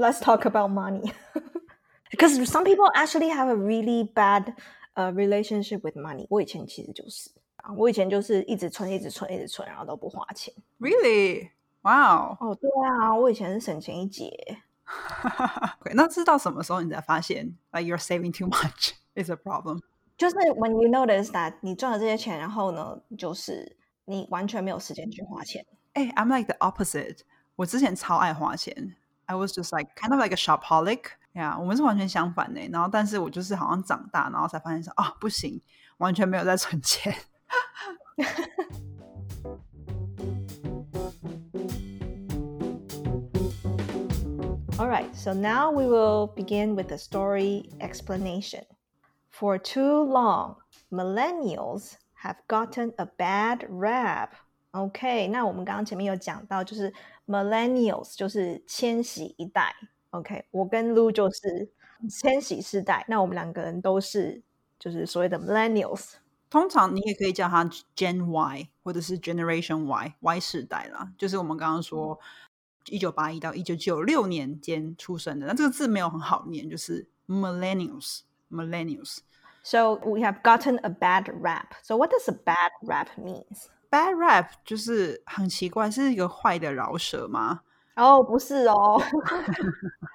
let's talk about money. Because some people actually have a really bad uh, relationship with money. 我以前其实就是啊，我以前就是一直存、一直存、一直存，然后都不花钱。 Really? Wow. 哦，对啊，我以前是省钱一姐。 OK，那是到什么时候你才发现，like you're saving too much is a problem？就是 when you notice that 你赚了这些钱，然后呢，就是你完全没有时间去花钱。哎、i m like the opposite。我之前超爱花钱 ，I was just like kind of like a shopaholic。呀、yeah,，我们是完全相反的。然后，但是我就是好像长大，然后才发现说啊，不行，完全没有在存钱。 All right, so now we will begin with the story explanation. For too long, millennials have gotten a bad rap. OK，那我们刚刚前面有讲到，就是 millennials 就是千禧一代。OK，我跟 Lu 就是千禧世代，那我们两个人都是就是所谓的 millennials。通常你也可以叫它 Gen Y 或者是 Generation Y，Y 世代啦。就是我们刚刚说一九八一到一九九六年间出生的，那这个字没有很好念，就是 millennials。millennials. So we have gotten a bad rap. So what does a bad rap means? Bad rap 就是很奇怪，是一个坏的饶舌吗？哦，不是哦。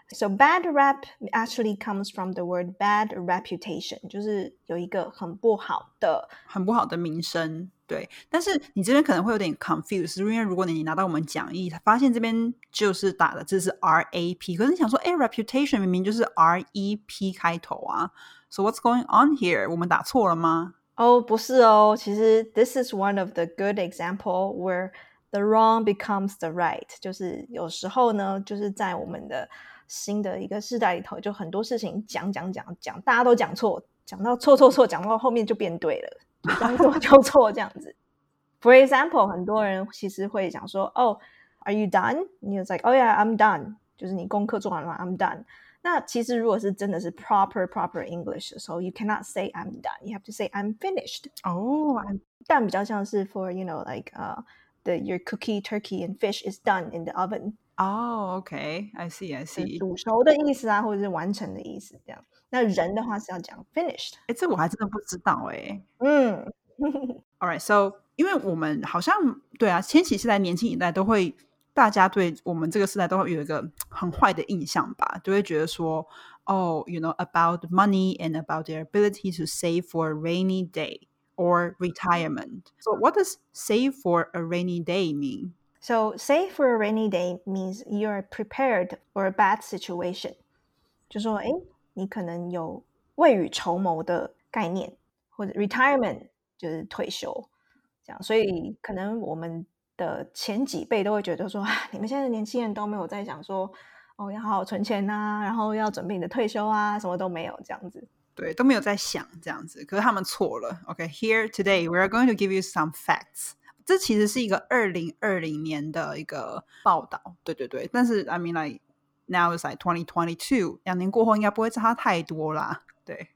so bad rap actually comes from the word bad reputation，就是有一个很不好的、很不好的名声。对，但是你这边可能会有点 confused，因为如果你拿到我们讲义，发现这边就是打的字是 R A P，可是你想说，哎，reputation 明明就是 R E P 开头啊，So what's going on here？我们打错了吗？ 哦，不是哦，其实 this is one of the good example where the wrong becomes the right，就是有时候呢，就是在我们的新的一个时代里头，就很多事情讲讲讲讲，大家都讲错，讲到错错错，讲到后面就变对了。将错就错这样子。For example，很多人其实会讲说，哦，Are you done？你 was like, Oh yeah, I'm done。就是你功课做完了吗？I'm done。 那其实如果是真的是 proper proper English 的时候，you cannot say I'm done. You have to say I'm finished. 哦、oh,，但比较像是 for you know like uh the your cookie, turkey and fish is done in the oven. 哦、oh,，OK，I、okay. see, I see，煮熟的意思啊，或者是完成的意思这样。那人的话是要讲 finished。哎，这我还真的不知道哎。嗯，All right, so 因为我们好像对啊，千禧世代、年轻一代都会， 大家对我们这个时代都会有一个很坏的印象吧，就会觉得说，哦、oh,，you know about money and about their ability to save for a rainy day or retirement. So what does save for a rainy day mean? So save for a rainy day means you're prepared for a bad situation. 就说，哎，你可能有未雨绸缪的概念，或者 retirement 就是退休，这样。所以可能我们 的前几辈都会觉得说，啊，你们现在的年轻人都没有在想说，哦，要好好存钱啊，然后要准备你的退休啊，什么都没有这样子。对，都没有在想这样子。可是他们错了。OK，here、okay, today we are going to give you some facts. 这其实是一个二零二零年的一个报道，对对对。但是 I mean like now is like twenty twenty two，两年过后应该不会差太多啦。对，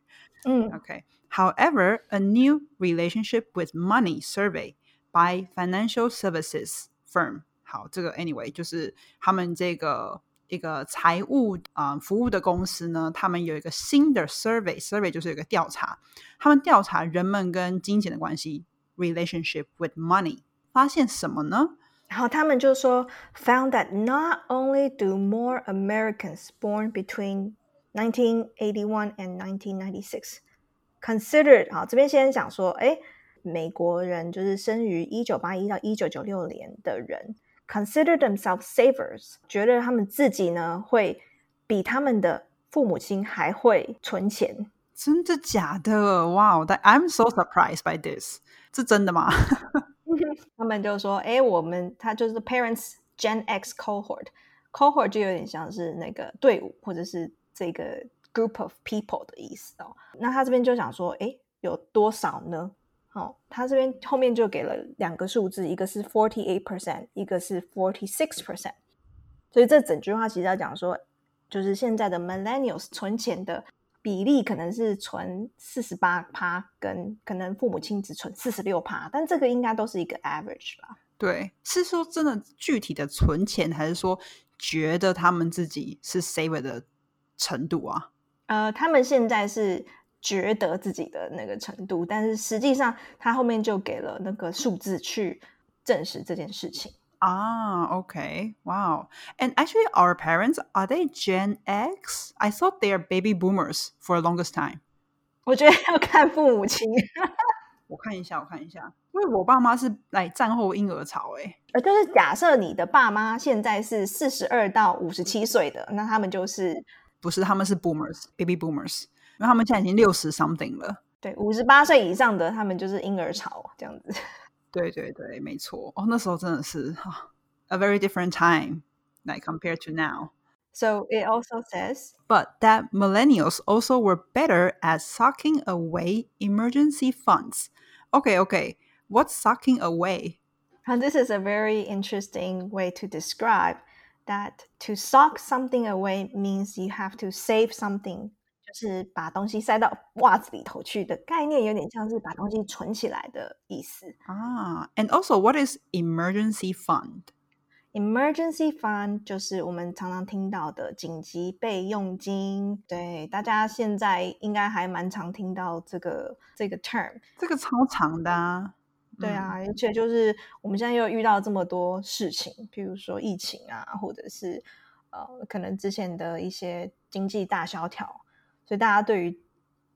嗯，OK。However, a new relationship with money survey by financial services firm，好，这个 anyway 就是他们这个一个财务啊、呃、服务的公司呢，他们有一个新的 survey，survey 就是有一个调查，他们调查人们跟金钱的关系。relationship with money，发现什么呢？然后他们就说，found that not only do more Americans born between 1981 and 1996 considered 好，这边先讲说，哎， 美国人就是生于一九八一到一九九六年的人，consider themselves savers，觉得他们自己呢会比他们的父母亲还会存钱。真的假的？哇、wow,！I'm so surprised by this。是真的吗？他们就说：“哎，我们他就是 parents Gen X cohort，cohort 就有点像是那个队伍或者是这个 group of people 的意思哦。那他这边就想说：哎，有多少呢？哦，他这边后面就给了两个数字，一个是 forty eight percent，一个是 forty six percent。所以这整句话其实要讲说，就是现在的 millennials 存钱的。”比例可能是存四十八趴，跟可能父母亲只存四十六趴，但这个应该都是一个 average 吧？对，是说真的具体的存钱，还是说觉得他们自己是 saver 的程度啊？呃，他们现在是觉得自己的那个程度，但是实际上他后面就给了那个数字去证实这件事情。Ah, okay. Wow. And actually, our parents, are they Gen X? I thought they are baby boomers for the longest time. 我觉得要看父母亲，我看一下，我看一下，因为我爸妈是来战后婴儿潮、欸，呃，就是假设你的爸妈现在是四十二到五十七岁的，那他们就是不是，他们是 boomers，baby boomers，因为他们现在已经六十 something 了。对五十八岁以上的，他们就是婴儿潮这样子。对对对，没错。哦，那时候真的是哈，a very different time, like compared to now. So it also says, But that millennials also were better at sucking away emergency funds. Okay, okay. What's sucking away? and this is a very interesting way to describe that to sock something away means you have to save something. 就是把东西塞到袜子里头去的概念，有点像是把东西存起来的意思。Ah, and also, what is emergency fund? Emergency fund 就是我们常常听到的紧急备用金。对，大家现在应该还蛮常听到这个这个 term。这个超长的啊。对啊，而且就是我们现在又遇到这么多事情，譬如说疫情啊，或者是呃，可能之前的一些经济大萧条，所以大家对于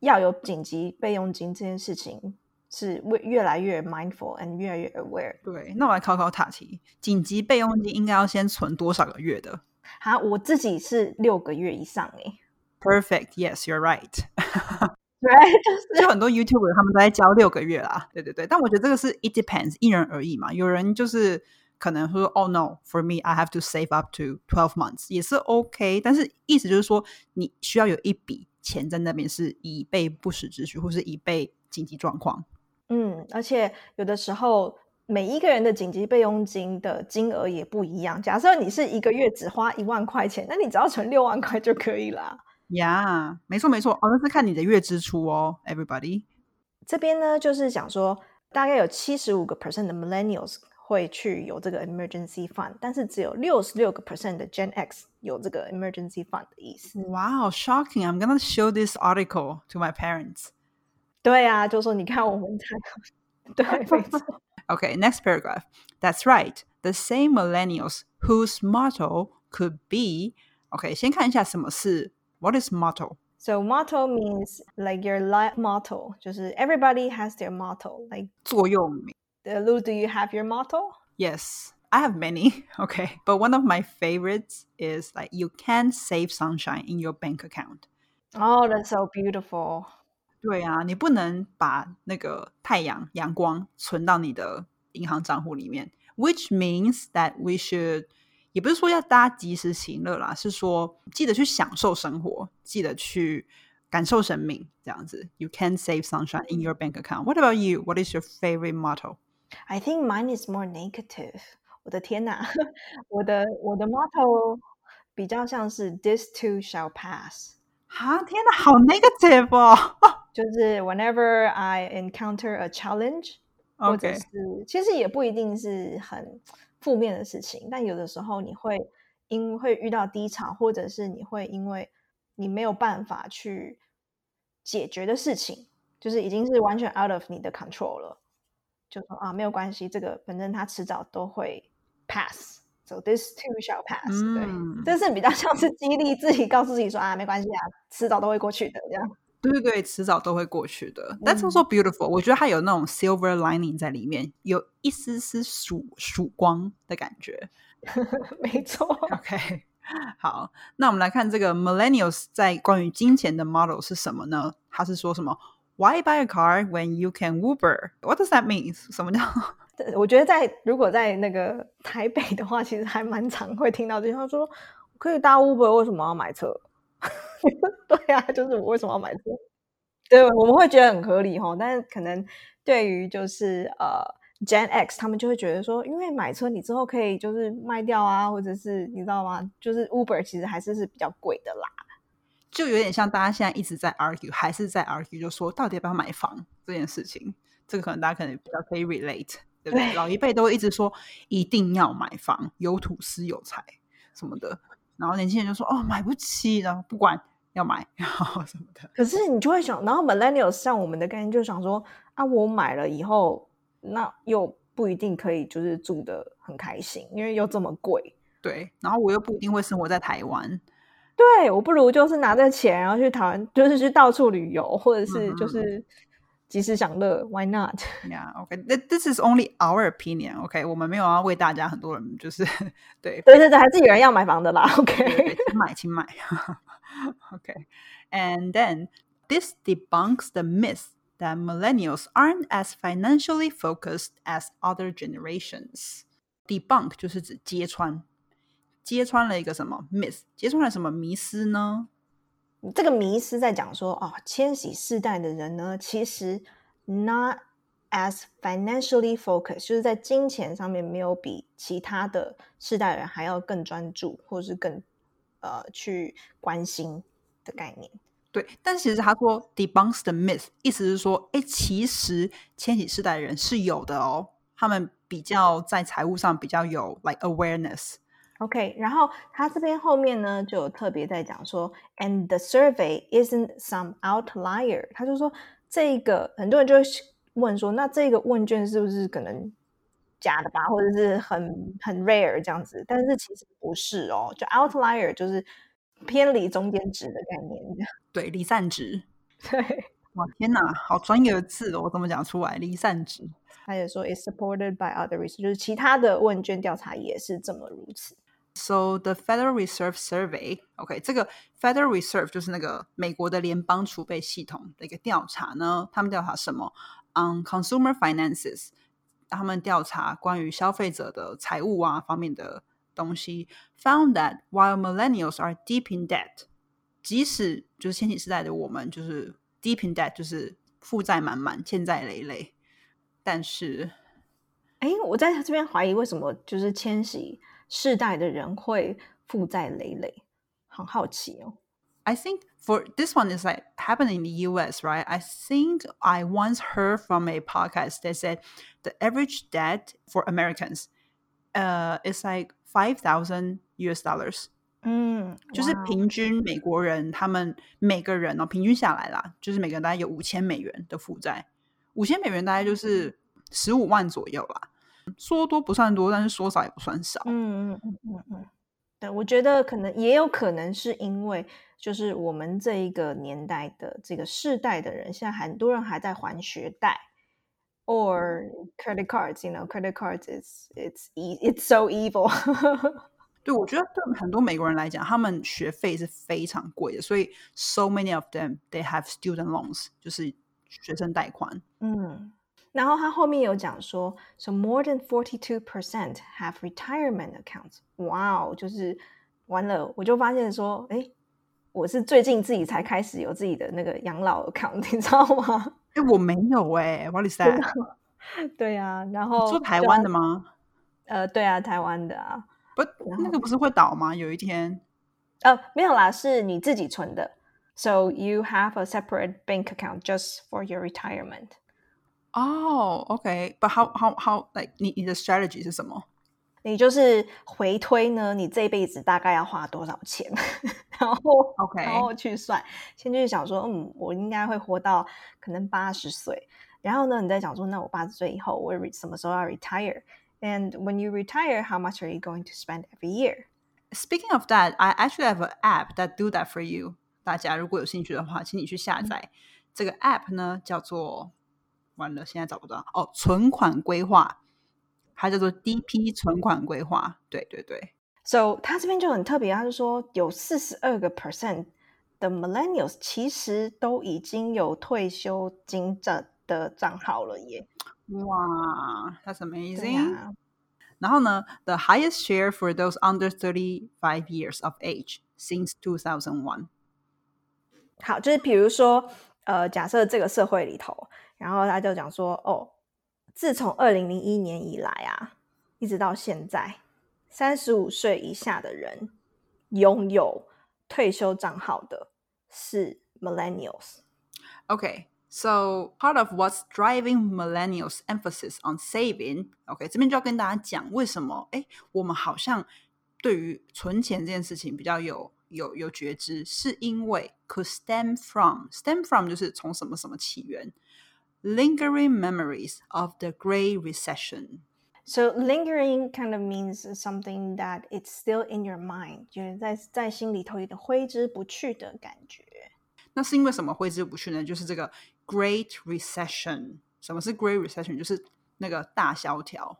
要有紧急备用金这件事情是越越来越 mindful and 越来越 aware。对，那我来考考塔题，紧急备用金应该要先存多少个月的好，我自己是六个月以上诶、？Perfect. Yes, you're right. 对，就是就很多 YouTuber 他们都在教六个月啦，对对对，但我觉得这个是 it depends，因人而异嘛。有人就是可能说，Oh no, for me I have to save up to twelve months，也是 OK。但是意思就是说，你需要有一笔钱在那边是以备不时之需，或是以备紧急状况。嗯，而且有的时候每一个人的紧急备用金的金额也不一样。假设你是一个月只花一万块钱，那你只要存六万块就可以啦。呀、没错没错，哦，那是看你的月支出哦，everybody。这边呢，就是讲说，大概有七十五个 percent 的 millennials 会去有这个 emergency fund，但是只有六十六个 percent 的 Gen X 有这个 emergency fund 的意思。 Wow, shocking! I'm gonna show this article to my parents. 对啊，就说你看我们才对，没错。 Okay, next paragraph. That's right. The same millennials whose motto could be Okay, 先看一下什么是 What is motto? So motto means like your life motto，就是 everybody has their motto。Like 座右铭 uh, Lou, do you have your motto? Yes, I have many. Okay, but one of my favorites is like you can save sunshine in your bank account. Oh, that's so beautiful. 对啊，你不能把那个太阳阳光存到你的银行账户里面，which means that we should 也不是说要大家及时行乐啦，是说记得去享受生活，记得去感受生命，这样子。You can save sunshine in your bank account. What about you? What is your favorite motto? I think mine is more negative. 我的天哪，我的我的 motto 比较像是 This too shall pass，哈，天哪，好 negative 哦。就是 whenever I encounter a challenge，或者是其实也不一定是很负面的事情，但有的时候你会因会遇到低潮，或者是你会因为你没有办法去解决的事情，就是已经是完全 out of 你的 control 了，就说啊没有关系，这个反正他迟早都会 pass。So this too shall pass、嗯对，这是比较像是激励自己，告诉自己说啊，没关系啊，迟早都会过去的这样。对对对，迟早都会过去的。That's also beautiful。我觉得它有那种 silver lining 在里面，有一丝丝曙曙光的感觉。没错。OK，好，那我们来看这个 millennials 在关于金钱的 model 是什么呢？他是说什么？Why buy a car when you can Uber? What does that mean? 什么叫我觉得在如果在那个台北的话，其实还蛮常会听到这句话，说可以搭 Uber，为什么要买车？对啊，就是我为什么要买车？对，我们会觉得很合理哈，但是可能对于就是呃 Gen X 他们就会觉得说，因为买车你之后可以就是卖掉啊，或者是你知道吗？就是 Uber 其实还是是比较贵的啦。就有点像大家现在一直在 argue，还是在 argue，就说到底要不要买房这件事情。这个可能大家可能比较可以 relate，对不对？对老一辈都会一直说一定要买房，有土司有财。什么的。然后年轻人就说：“哦，买不起，然后不管要买，然后什么的。”可是你就会想，然后 millennials 像我们的概念就想说啊，我买了以后，那又不一定可以就是住的很开心，因为又这么贵。对，然后我又不一定会生活在台湾。对，我不如就是拿这钱，然后去台湾，就是去到处旅游，或者是就是及时享乐。Why not? Yeah, OK. This is only our opinion. OK，我们没有要为大家很多人就是对对对对，还是有人要买房的啦。OK，请买，请买。OK, and then this debunks the myth that millennials aren't as financially focused as other generations. Debunk 就是指揭穿。 揭穿了一个什么 miss，揭穿了什么迷思呢？这个迷思在讲说，哦，千禧世代的人呢，其实 not as financially focused，就是在金钱上面没有比其他的世代人还要更专注，或者是更呃去关心的概念。对，但其实他说 debunks the myth，意思是说，哎，其实千禧世代的人是有的哦，他们比较在财务上比较有 like awareness。OK，然后他这边后面呢就有特别在讲说，and the survey isn't some outlier。他就说这个很多人就会问说，那这个问卷是不是可能假的吧，或者是很很 rare 这样子？但是其实不是哦，就 outlier 就是偏离中间值的概念。对，离散值。对，哇，天哪，好专业的字哦，我怎么讲出来？离散值。他也说，is supported by other research，就是其他的问卷调查也是这么如此。So the Federal Reserve Survey，OK，、okay, 这个 Federal Reserve 就是那个美国的联邦储备系统的一个调查呢。他们调查什么？On consumer finances，他们调查关于消费者的财务啊方面的东西。Found that while millennials are deep in debt，即使就是千禧世代的我们就是 deep in debt，就是负债满满、欠债累累，但是，哎，我在这边怀疑为什么就是千禧。世代的人会负债累累，很好奇哦。I think for this one is like happening in the US, right? I think I once heard from a podcast that said the average debt for Americans, uh, is like five thousand US dollars. 嗯，就是平均美国人他们每个人哦，平均下来啦，就是每个人大概有五千美元的负债，五千美元大概就是十五万左右啦。说多不算多，但是说少也不算少。嗯嗯嗯嗯嗯，对，我觉得可能也有可能是因为，就是我们这一个年代的这个世代的人，现在很多人还在还学贷，or credit cards，you know，credit cards is it's it's so evil。对，我觉得对很多美国人来讲，他们学费是非常贵的，所以 so many of them they have student loans，就是学生贷款。嗯。然后他后面有讲说，so more than forty two percent have retirement accounts。哇哦，就是完了，我就发现说，哎，我是最近自己才开始有自己的那个养老 account，你知道吗？哎，我没有哎，What is that？对啊，然后做台湾的吗？呃，对啊，台湾的啊。不，那个不是会倒吗？有一天？呃，没有啦，是你自己存的。So you have a separate bank account just for your retirement. 哦，OK，But how how how like 你你的 strategy 是什么？你就是回推呢？你这辈子大概要花多少钱？然后 OK，然后去算，先去想说，嗯，我应该会活到可能八十岁。然后呢，你再讲说，那我八十岁以后我什么时候要 retire？And when you retire, how much are you going to spend every year? Speaking of that, I actually have an app that do that for you. 大家如果有兴趣的话，请你去下载这个 app 呢，叫做。 完了，现在找不到哦。存款规划，它叫做 DP 存款规划。对对对，So 他这边就很特别，他就说有四十二个 percent 的 Millennials 其实都已经有退休金这的账号了耶。哇，That's amazing！然后呢，the highest share for those under thirty five years of age since two thousand one。好，就是比如说，呃，假设这个社会里头。然后他就讲说：“哦，自从二零零一年以来啊，一直到现在，三十五岁以下的人拥有退休账号的是 millennials。” Okay, so part of what's driving millennials' emphasis on saving. OK，这边就要跟大家讲为什么？哎，我们好像对于存钱这件事情比较有有有觉知，是因为 could stem from stem from 就是从什么什么起源 ，lingering memories of the Great Recession。 So lingering kind of means something that it's still in your mind，就是在在心里头有点挥之不去的感觉。那是因为什么挥之不去呢？就是这个 Great Recession。什么是 Great Recession？就是那个大萧条。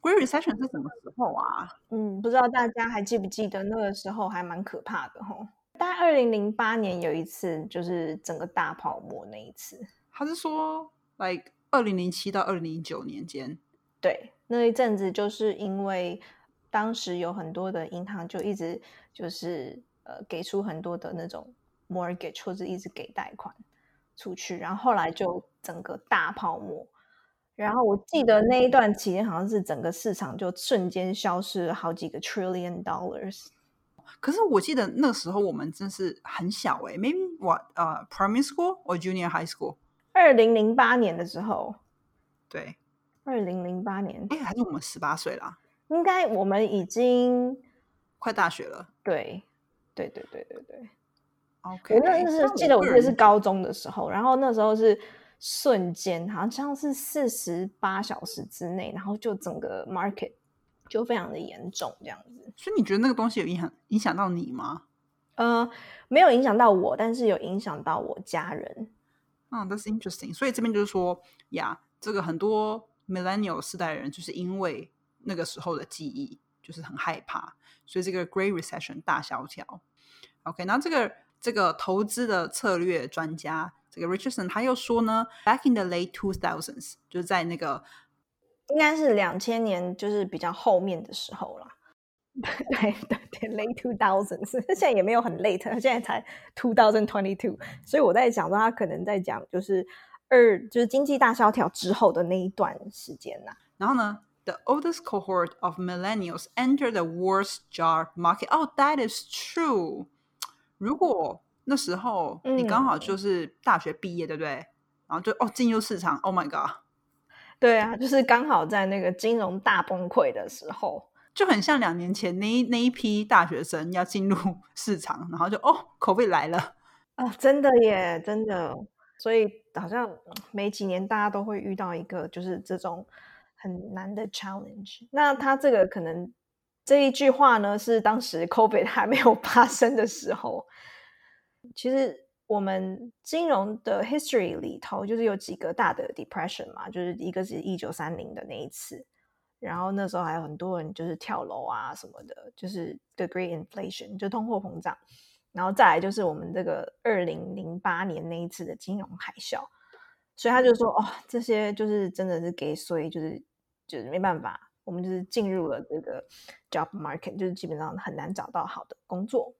Great Recession 是什么时候啊？嗯，不知道大家还记不记得那个时候还蛮可怕的吼。大概二零零八年有一次，就是整个大泡沫那一次。他是说 ，like 二零零七到二零零九年间，对，那一阵子就是因为当时有很多的银行就一直就是呃给出很多的那种 mortgage 或者一直给贷款出去，然后后来就整个大泡沫。然后我记得那一段期间，好像是整个市场就瞬间消失了好几个 trillion dollars。可是我记得那时候我们真是很小诶、m a y b e what 呃、primary school or junior high school？二零零八年的时候，对，二零零八年哎，还是我们十八岁啦，应该我们已经快大学了。对对对对对对。OK，我那是记得我记得是高中的时候，然后那时候是瞬间好像是四十八小时之内，然后就整个 market 就非常的严重这样子。所以你觉得那个东西有影响影响到你吗？呃，没有影响到我，但是有影响到我家人。嗯，That's interesting。所以这边就是说呀，这个很多 millennial 世代人就是因为那个时候的记忆，就是很害怕，所以这个 Great Recession 大萧条。OK，那这个这个投资的策略专家这个 Richardson 他又说呢，Back in the late two thousands，就是在那个应该是两千年，就是比较后面的时候啦。对对对，late two thousands，现在也没有很 late，他现在才 two thousand twenty two，所以我在想说，他可能在讲就是二，就是经济大萧条之后的那一段时间呐、然后呢，the oldest cohort of millennials enter the worst job market. Oh, that is true. 如果那时候你刚好就是大学毕业，对不对？然后就哦进入市场，Oh my god，对啊，就是刚好在那个金融大崩溃的时候。就很像两年前那那一批大学生要进入 市场，然后就哦口碑来了。哦，真的耶，真的。所以好像每几年大家都会遇到一个就是这种很难的 challenge。那他这个可能这一句话呢，是当时 COVID 还没有发生的时候。其实我们金融的 history 里头，就是有几个大的 depression 嘛，就是一个是一九三零的那一次，然后那时候还有很多人就是跳楼啊什么的，就是 the Great Inflation，就通货膨胀。然后再来就是我们这个二零零八年那一次的金融海啸，所以他就说哦，这些就是真的是给所以，就是就是没办法，我们就是进入了这个 job market，就是基本上很难找到好的工作。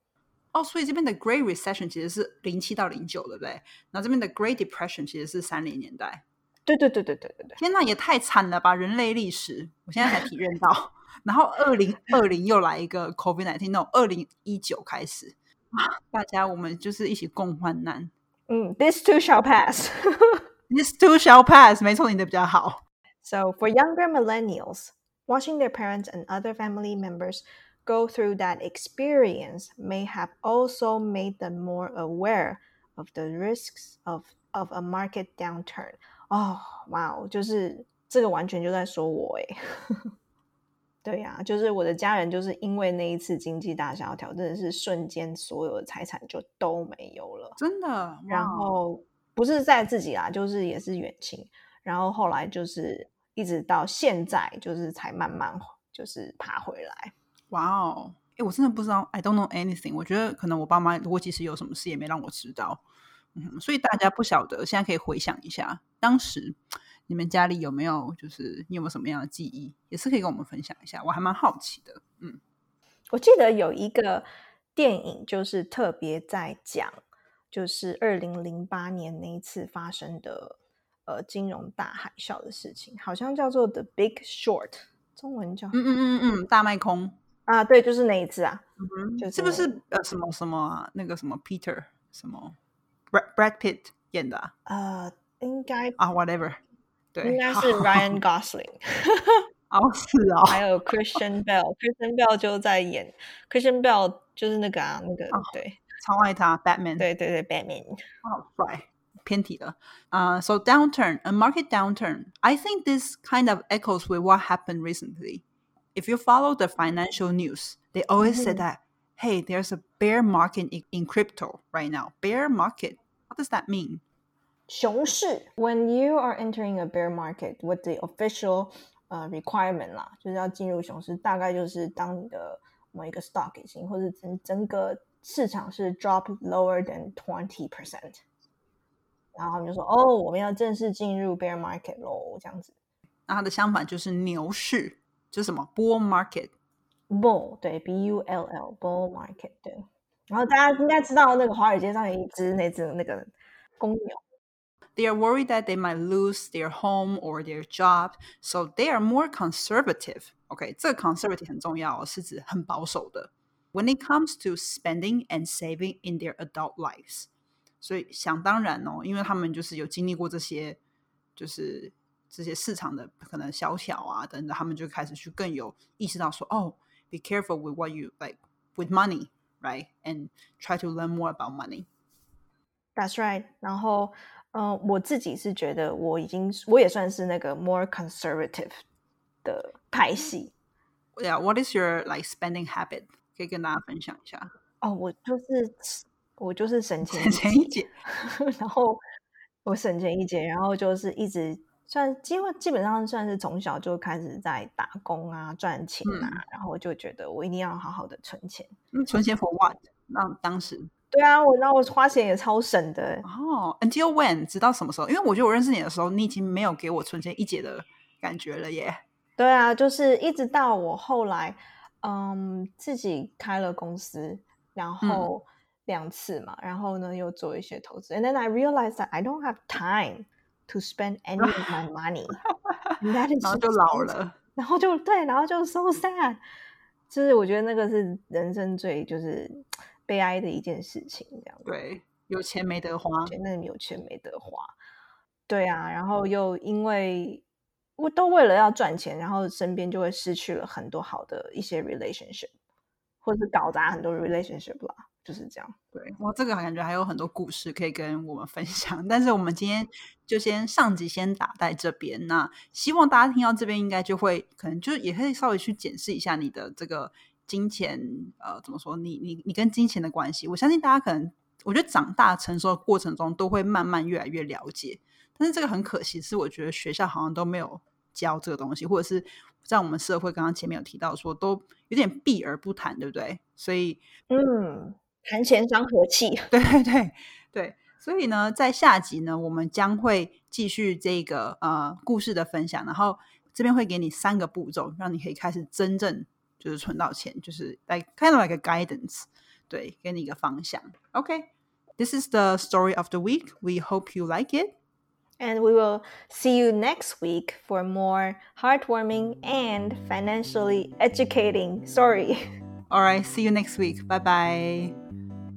哦，所以这边的 Great Recession 其实是零七到零九，对不对？然后这边的 Great Depression 其实是三零年代。对对对对对对对，天呐，也太惨了吧！人类历史，我现在才体认到。然后二零二零又来一个 COVID nineteen，那种二零一九开始啊，大家我们就是一起共患难。嗯，this too shall pass。 This too shall pass，没错，你的比较好。 So for younger millennials, watching their parents and other family members go through that experience may have also made them more aware of the risks of of a market downturn. 哦，哇哦，就是这个完全就在说我欸。对呀、就是我的家人，就是因为那一次经济大萧条，真的是瞬间所有的财产就都没有了。真的。然后不是在自己啦，就是也是远亲，然后后来就是一直到现在，就是才慢慢就是爬回来。哇哦，哎，我真的不知道，I don't know anything。我觉得可能我爸妈如果即使有什么事，也没让我知道。嗯，所以大家不晓得，现在可以回想一下，当时你们家里有没有，就是你有没有什么样的记忆，也是可以跟我们分享一下。我还蛮好奇的。嗯，我记得有一个电影，就是特别在讲，就是二零零八年那一次发生的呃金融大海啸的事情，好像叫做《The Big Short》，中文叫嗯嗯嗯嗯，大麦空，啊，对，就是那一次啊，就是不是呃什么什么啊？那个什么 Peter 什么 Brad Brad Pitt 演的啊呃，应该啊，whatever，对，应该好是 Ryan Gosling。 哦，是哦，还有 Christian Bell，Christian Bell 就在演 Christian Bell 就是那个啊，那个、哦对超爱他，Batman。对对对，Batman。哦，right，偏题了。Uh, so downturn, a market downturn. I think this kind of echoes with what happened recently. If you follow the financial news, they always say Mhm. that, hey, there's a bear market in, in crypto right now. Bear market. What does that mean? 熊市，When you are entering a bear market with the official 呃 requirement 啦，就是要进入熊市，大概就是当你的某一个 stock 已经或者整整个市场是 drop lower than twenty percent，然后他们就说哦，我们要正式进入 bear market 喽，这样子。那它的相反就是牛市，就是什么 bull market。bull 对 b u l l bull market 对，然后大家应该知道那个华尔街上有一只那只那个公牛。They are worried that they might lose their home or their job, so they are more conservative. OK，这个 conservative 很重要哦，是指很保守的。When it comes to spending and saving in their adult lives，所以想当然哦，因为他们就是有经历过这些，就是这些市场的可能小小啊等等，他们就开始去更有意识到说，哦，be careful with what you like with money, right? And try to learn more about money. That's right。然后， 呃，我自己是觉得我已经我也算是那个 more conservative 的派系 Yeah, what is your like spending habit? 可以跟大家分享一下。哦。我就是我就是省钱 省钱一姐，然后我省钱一节，然后就是一直算基本基本上算是从小就开始在打工啊赚钱啊，然后我就觉得我一定要好好的存钱。嗯，存钱 for what？那当时对啊，我然后我花钱也超省的。哦，until when？直到什么时候？因为我觉得我认识你的时候，你已经没有给我存钱一姐的感觉了耶。对啊，就是一直到我后来，嗯，自己开了公司，然后两次嘛，然后呢又做一些投资，and then I realized that I don't have time to spend any of my money. 然后就老了，然后就对，然后就 so sad，就是我觉得那个是人生最就是悲哀的一件事情，这样。对，有钱没得花。觉得有钱没得花。对啊，然后又因为我都为了要赚钱，然后身边就会失去了很多好的一些 relationship，或是搞砸很多 relationship 啦，就是这样。对，哇，这个感觉还有很多故事可以跟我们分享，但是我们今天就先上集先打在这边。那希望大家听到这边，应该就会可能就也可以稍微去检视一下你的这个金钱，呃，怎么说？你你你跟金钱的关系，我相信大家可能，我觉得长大成熟的过程中，都会慢慢越来越了解。但是这个很可惜，是我觉得学校好像都没有教这个东西，或者是在我们社会刚刚前面有提到说，都有点避而不谈，对不对？所以嗯，谈钱伤和气。对 对对对，所以呢，在下集呢，我们将会继续这个呃故事的分享，然后这边会给你三个步骤，让你可以开始真正就是存到钱，就是 like kind of like a guidance，对，给你一个方向。OK，this、is the story of the week. We hope you like it. And we will see you next week for more heartwarming and financially educating story. All right, see you next week. Bye bye.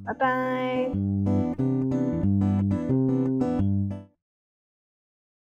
bye bye.